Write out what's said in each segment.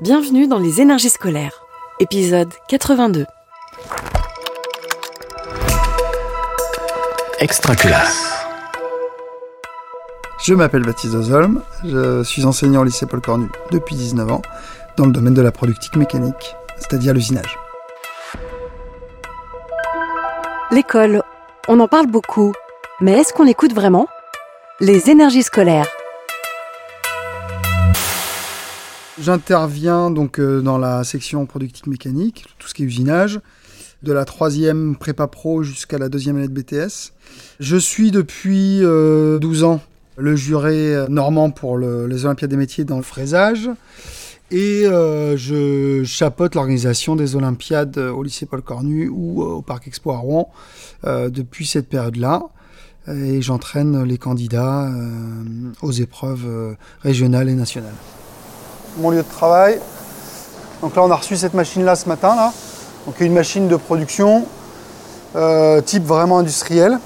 Bienvenue dans les énergies scolaires, épisode 82. Extra classe. Je m'appelle Baptiste Ozolm, je suis enseignant au lycée Paul Cornu depuis 19 ans dans le domaine de la productique mécanique, c'est-à-dire l'usinage. L'école, on en parle beaucoup, mais est-ce qu'on l'écoute vraiment? Les énergies scolaires. J'interviens donc euh, dans la section productique mécanique, tout ce qui est usinage, de la troisième prépa pro jusqu'à la deuxième année de BTS. Je suis depuis euh, 12 ans le juré euh, normand pour le- les Olympiades des métiers dans le fraisage. Et euh, je chapeaute l'organisation des Olympiades euh, au lycée Paul Cornu ou euh, au Parc Expo à Rouen euh, depuis cette période-là. Et j'entraîne les candidats euh, aux épreuves euh, régionales et nationales. Mon lieu de travail. Donc là, on a reçu cette machine-là ce matin. Là. Donc une machine de production euh, type vraiment industriel.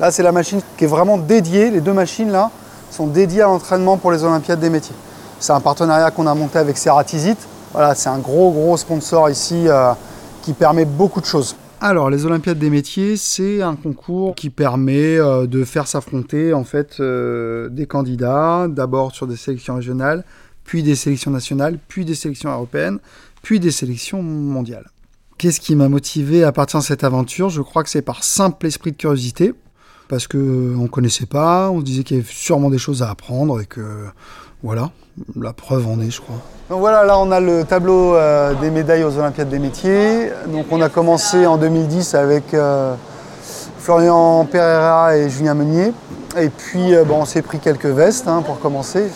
Là, c'est la machine qui est vraiment dédiée. Les deux machines là sont dédiées à l'entraînement pour les Olympiades des métiers. C'est un partenariat qu'on a monté avec Ceratizit. Voilà, c'est un gros gros sponsor ici euh, qui permet beaucoup de choses. Alors, les Olympiades des métiers, c'est un concours qui permet euh, de faire s'affronter en fait des candidats, d'abord sur des sélections régionales, puis des sélections nationales, puis des sélections européennes, puis des sélections mondiales. Qu'est-ce qui m'a motivé à partir de cette aventure? Je crois que c'est par simple esprit de curiosité, parce que euh, on connaissait pas, on se disait qu'il y avait sûrement des choses à apprendre et que voilà, la preuve en est, je crois. Donc voilà, là on a le tableau euh, des médailles aux Olympiades des métiers. Donc on a commencé en 2010 avec euh, Florian Pereira et Julien Meunier. Et puis euh, bon, on s'est pris quelques vestes hein, pour commencer.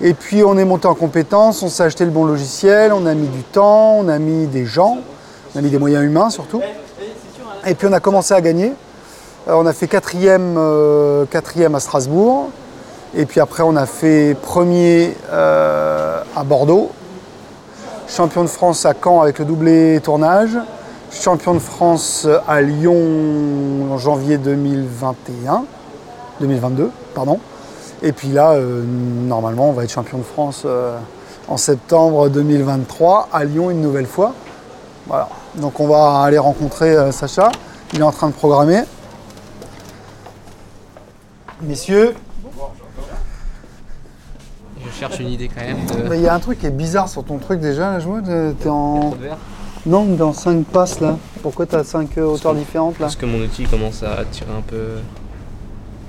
Et puis on est monté en compétence, on s'est acheté le bon logiciel, on a mis du temps, on a mis des gens, on a mis des moyens humains surtout. Et puis on a commencé à gagner. Euh, on a fait quatrième, euh, quatrième à Strasbourg. Et puis après, on a fait premier à Bordeaux, champion de France à Caen avec le doublé tournage, champion de France à Lyon en janvier 2021, 2022, pardon. Et puis là, euh, normalement, on va être champion de France euh, en septembre 2023 à Lyon une nouvelle fois. Voilà. Donc on va aller rencontrer euh, Sacha. Il est en train de programmer. Messieurs, Je cherche une idée quand même de. Il y a un truc qui est bizarre sur ton truc déjà, vois. t'es- T'es en. Trop de verre. Non, dans 5 passes là. Pourquoi t'as 5 hauteurs différentes là Parce que mon outil commence à tirer un peu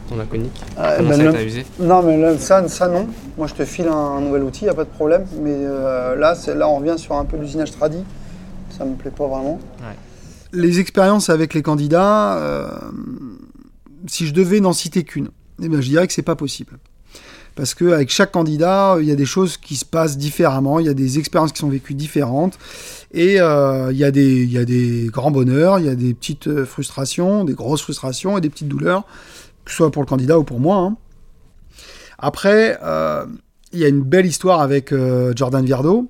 ton iconique. Ah, commence ben le-. Non, mais ça, ça non. Moi je te file un, un nouvel outil, y a pas de problème. Mais euh, là, c'est- là, on revient sur un peu l'usinage tradi. Ça me plaît pas vraiment. Ouais. Les expériences avec les candidats, euh, si je devais n'en citer qu'une, eh ben, je dirais que c'est pas possible. Parce qu'avec chaque candidat, il y a des choses qui se passent différemment, il y a des expériences qui sont vécues différentes, et euh, il, y a des, il y a des grands bonheurs, il y a des petites euh, frustrations, des grosses frustrations et des petites douleurs, que ce soit pour le candidat ou pour moi. hein. Après, euh, il y a une belle histoire avec euh, Jordan Viardo,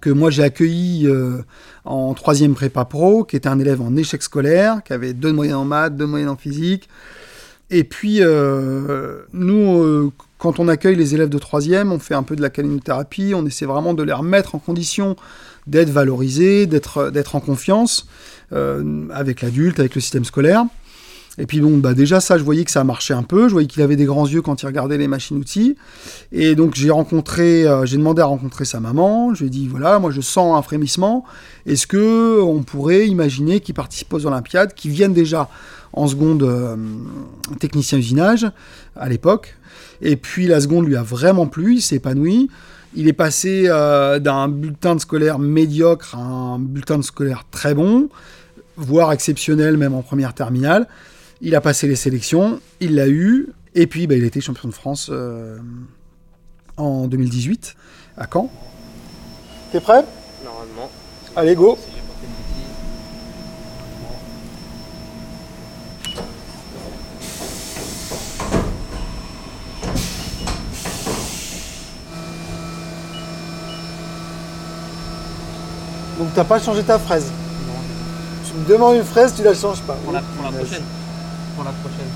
que moi j'ai accueilli euh, en troisième prépa pro, qui était un élève en échec scolaire, qui avait deux de en maths, deux de en physique. Et puis, euh, nous, euh, quand on accueille les élèves de troisième, on fait un peu de la calinothérapie, on essaie vraiment de les remettre en condition d'être valorisés, d'être d'être en confiance euh, avec l'adulte, avec le système scolaire. Et puis bon, bah déjà ça, je voyais que ça marchait un peu. Je voyais qu'il avait des grands yeux quand il regardait les machines-outils. Et donc j'ai rencontré, euh, j'ai demandé à rencontrer sa maman. Je lui ai dit voilà, moi je sens un frémissement. Est-ce que on pourrait imaginer qu'il participe aux Olympiades, qu'il vienne déjà en seconde euh, technicien usinage à l'époque. Et puis la seconde lui a vraiment plu, il s'est épanoui. Il est passé euh, d'un bulletin de scolaire médiocre à un bulletin de scolaire très bon, voire exceptionnel même en première terminale. Il a passé les sélections, il l'a eu, et puis bah, il a été champion de France euh, en 2018 à Caen. T'es prêt? Normalement. Allez, go. Donc t'as pas changé ta fraise? Tu me demandes une fraise, tu la changes pas. Pour la, pour la prochaine. La prochaine.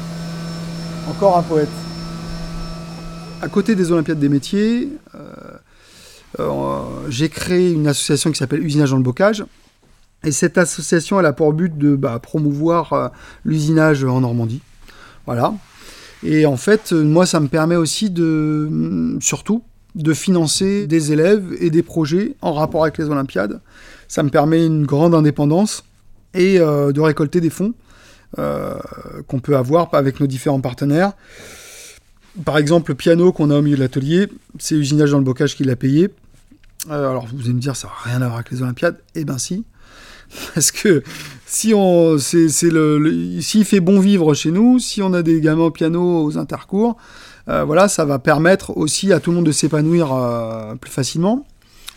Encore un poète. À côté des Olympiades des métiers, euh, j'ai créé une association qui s'appelle Usinage dans le bocage. Et cette association, elle a pour but de bah, promouvoir l'usinage en Normandie. Voilà. Et en fait, moi, ça me permet aussi de, surtout, de financer des élèves et des projets en rapport avec les Olympiades. Ça me permet une grande indépendance et euh, de récolter des fonds euh, qu'on peut avoir avec nos différents partenaires. Par exemple, le piano qu'on a au milieu de l'atelier, c'est Usinage dans le Bocage qui l'a payé. Euh, alors vous allez me dire, ça n'a rien à voir avec les Olympiades. Eh ben si. Parce que si on, c'est, le, s'il fait bon vivre chez nous, si on a des gamins au piano aux intercours, voilà, ça va permettre aussi à tout le monde de s'épanouir plus facilement.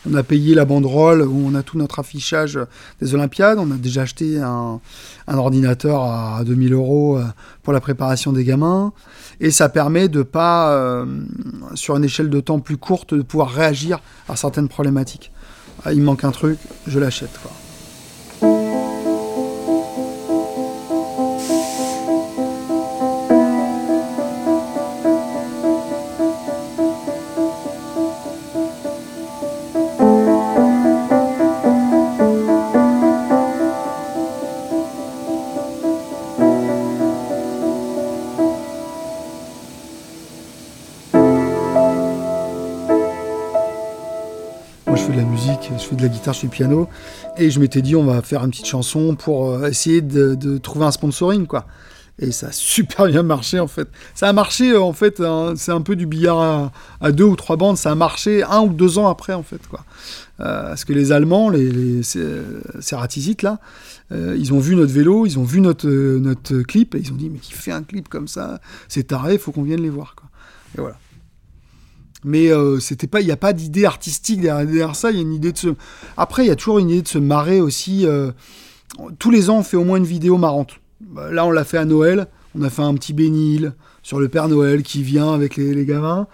On a payé la banderole où on a tout notre affichage des Olympiades. On a déjà acheté un, ordinateur à 2000 euros euh, pour la préparation des gamins. Et ça permet de pas, euh, sur une échelle de temps plus courte, de pouvoir réagir à certaines problématiques. Ah, il manque un truc, je l'achète. Je fais de la guitare, je fais du piano. Et je m'étais dit, on va faire une petite chanson pour euh, essayer de, trouver un sponsoring, quoi. Et ça a super bien marché, en fait. Ça a marché, euh, en fait, hein, c'est un peu du billard à, deux ou trois bandes. Ça a marché un ou deux ans après, en fait, quoi. Euh, parce que les Allemands, les, les là, ils ont vu notre vélo, ils ont vu notre, notre clip, et ils ont dit, mais qui fait un clip comme ça? C'est taré, il faut qu'on vienne les voir, quoi. Et voilà mais euh, c'était pas il n'y a pas d'idée artistique derrière, ça il y a une idée de se après il y a toujours une idée de se marrer aussi euh, tous les ans on fait au moins une vidéo marrante. Bah, là on l'a fait à Noël on a fait un petit bénil sur le Père Noël qui vient avec les, gamins.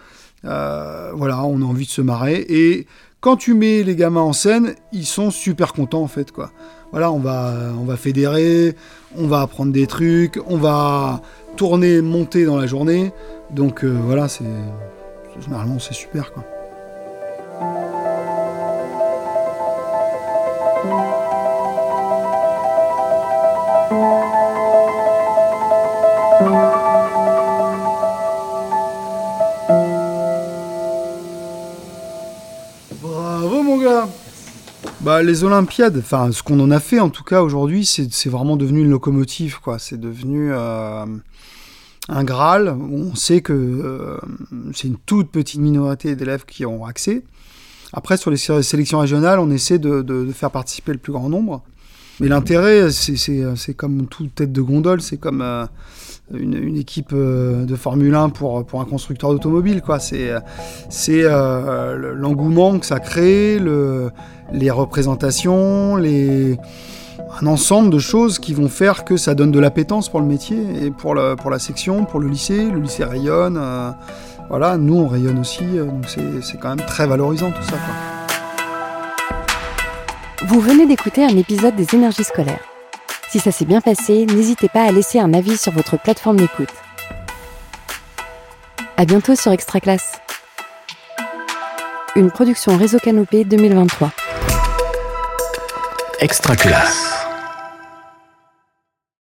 Euh, voilà on a envie de se marrer. Et quand tu mets les gamins en scène ils sont super contents en fait quoi. Voilà on va on va fédérer on va apprendre des trucs on va tourner monter dans la journée. Donc voilà c'est généralement c'est super quoi. Bravo mon gars bah, les Olympiades, enfin ce qu'on en a fait en tout cas aujourd'hui, c'est vraiment devenu une locomotive, quoi. C'est devenu euh, un Graal, on sait que euh, c'est une toute petite minorité d'élèves qui ont accès. Après, sur les sélections régionales, on essaie de, faire participer le plus grand nombre. Mais l'intérêt, c'est comme toute tête de gondole, c'est comme euh, une, équipe euh, de Formule 1 pour, pour un constructeur d'automobile. C'est l'engouement que ça crée, le, les représentations, les un ensemble de choses qui vont faire que ça donne de l'appétence pour le métier et pour, la section, pour le lycée. Le lycée rayonne. Euh, voilà, nous on rayonne aussi, euh, donc c'est quand même très valorisant tout ça. Vous venez d'écouter un épisode des énergies scolaires. Si ça s'est bien passé, n'hésitez pas à laisser un avis sur votre plateforme d'écoute. À bientôt sur Extra Classe. Une production Réseau Canopé 2023. Extra Classe.